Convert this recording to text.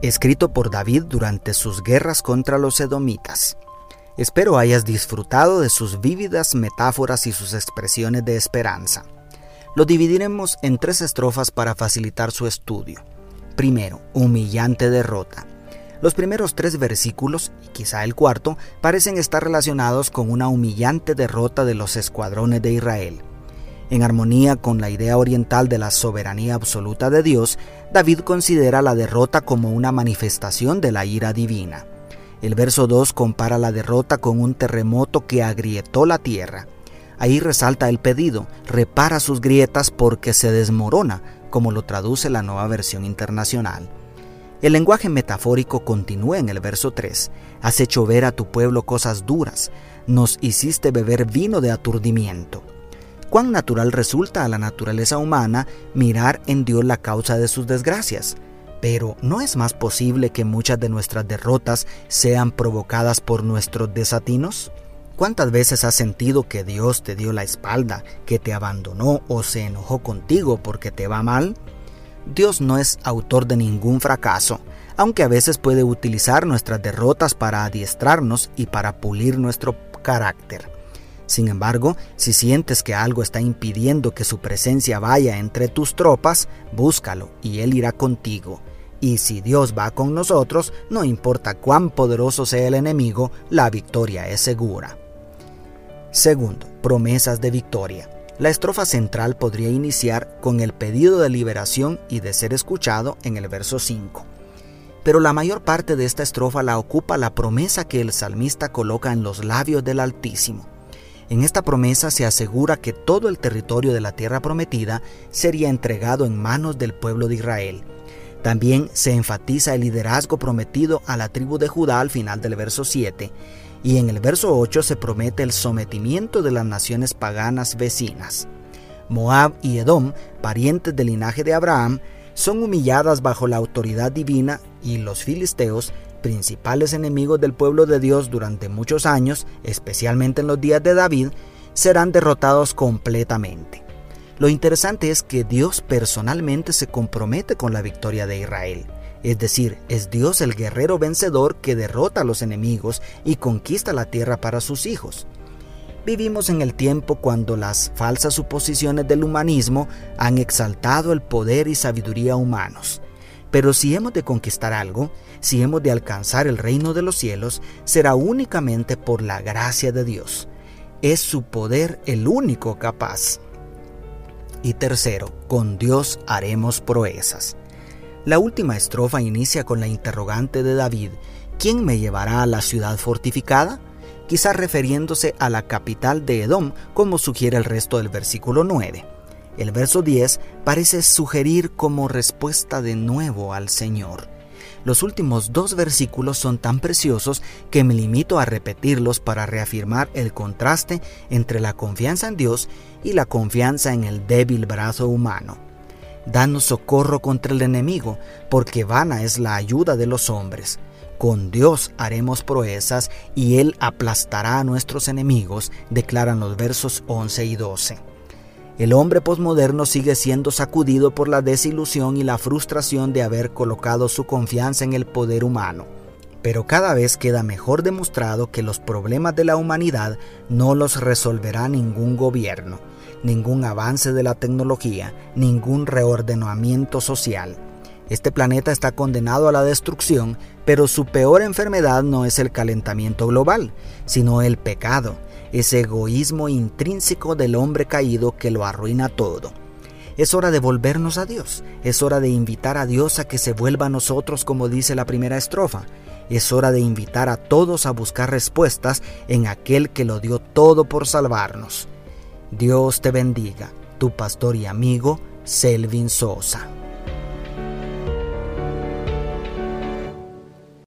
Escrito por David durante sus guerras contra los edomitas. Espero hayas disfrutado de sus vívidas metáforas y sus expresiones de esperanza. Lo dividiremos en tres estrofas para facilitar su estudio. Primero, humillante derrota. Los primeros tres versículos, y quizá el cuarto, parecen estar relacionados con una humillante derrota de los escuadrones de Israel. En armonía con la idea oriental de la soberanía absoluta de Dios, David considera la derrota como una manifestación de la ira divina. El verso 2 compara la derrota con un terremoto que agrietó la tierra. Ahí resalta el pedido, repara sus grietas porque se desmorona, como lo traduce la nueva versión internacional. El lenguaje metafórico continúa en el verso 3. Has hecho ver a tu pueblo cosas duras, nos hiciste beber vino de aturdimiento. Cuán natural resulta a la naturaleza humana mirar en Dios la causa de sus desgracias. Pero ¿no es más posible que muchas de nuestras derrotas sean provocadas por nuestros desatinos? ¿Cuántas veces has sentido que Dios te dio la espalda, que te abandonó o se enojó contigo porque te va mal? Dios no es autor de ningún fracaso, aunque a veces puede utilizar nuestras derrotas para adiestrarnos y para pulir nuestro carácter. Sin embargo, si sientes que algo está impidiendo que su presencia vaya entre tus tropas, búscalo y Él irá contigo. Y si Dios va con nosotros, no importa cuán poderoso sea el enemigo, la victoria es segura. Segundo, promesas de victoria. La estrofa central podría iniciar con el pedido de liberación y de ser escuchado en el verso 5. Pero la mayor parte de esta estrofa la ocupa la promesa que el salmista coloca en los labios del Altísimo. En esta promesa se asegura que todo el territorio de la tierra prometida sería entregado en manos del pueblo de Israel. También se enfatiza el liderazgo prometido a la tribu de Judá al final del verso 7 y en el verso 8 se promete el sometimiento de las naciones paganas vecinas. Moab y Edom, parientes del linaje de Abraham, son humilladas bajo la autoridad divina y los filisteos, principales enemigos del pueblo de Dios durante muchos años, especialmente en los días de David, serán derrotados completamente. Lo interesante es que Dios personalmente se compromete con la victoria de Israel. Es decir, es Dios el guerrero vencedor que derrota a los enemigos y conquista la tierra para sus hijos. Vivimos en el tiempo cuando las falsas suposiciones del humanismo han exaltado el poder y sabiduría humanos. Pero si hemos de conquistar algo, si hemos de alcanzar el reino de los cielos, será únicamente por la gracia de Dios. Es su poder el único capaz. Y tercero, con Dios haremos proezas. La última estrofa inicia con la interrogante de David, ¿quién me llevará a la ciudad fortificada? Quizás refiriéndose a la capital de Edom, como sugiere el resto del versículo 9. El verso 10 parece sugerir como respuesta de nuevo al Señor. Los últimos dos versículos son tan preciosos que me limito a repetirlos para reafirmar el contraste entre la confianza en Dios y la confianza en el débil brazo humano. Danos socorro contra el enemigo, porque vana es la ayuda de los hombres. Con Dios haremos proezas y Él aplastará a nuestros enemigos, declaran los versos 11 y 12. El hombre posmoderno sigue siendo sacudido por la desilusión y la frustración de haber colocado su confianza en el poder humano. Pero cada vez queda mejor demostrado que los problemas de la humanidad no los resolverá ningún gobierno ningún avance de la tecnología, ningún reordenamiento social. Este planeta está condenado a la destrucción, pero su peor enfermedad no es el calentamiento global, sino el pecado, ese egoísmo intrínseco del hombre caído que lo arruina todo. Es hora de volvernos a Dios, es hora de invitar a Dios a que se vuelva a nosotros como dice la primera estrofa. Es hora de invitar a todos a buscar respuestas en aquel que lo dio todo por salvarnos. Dios te bendiga, tu pastor y amigo Selvin Sosa.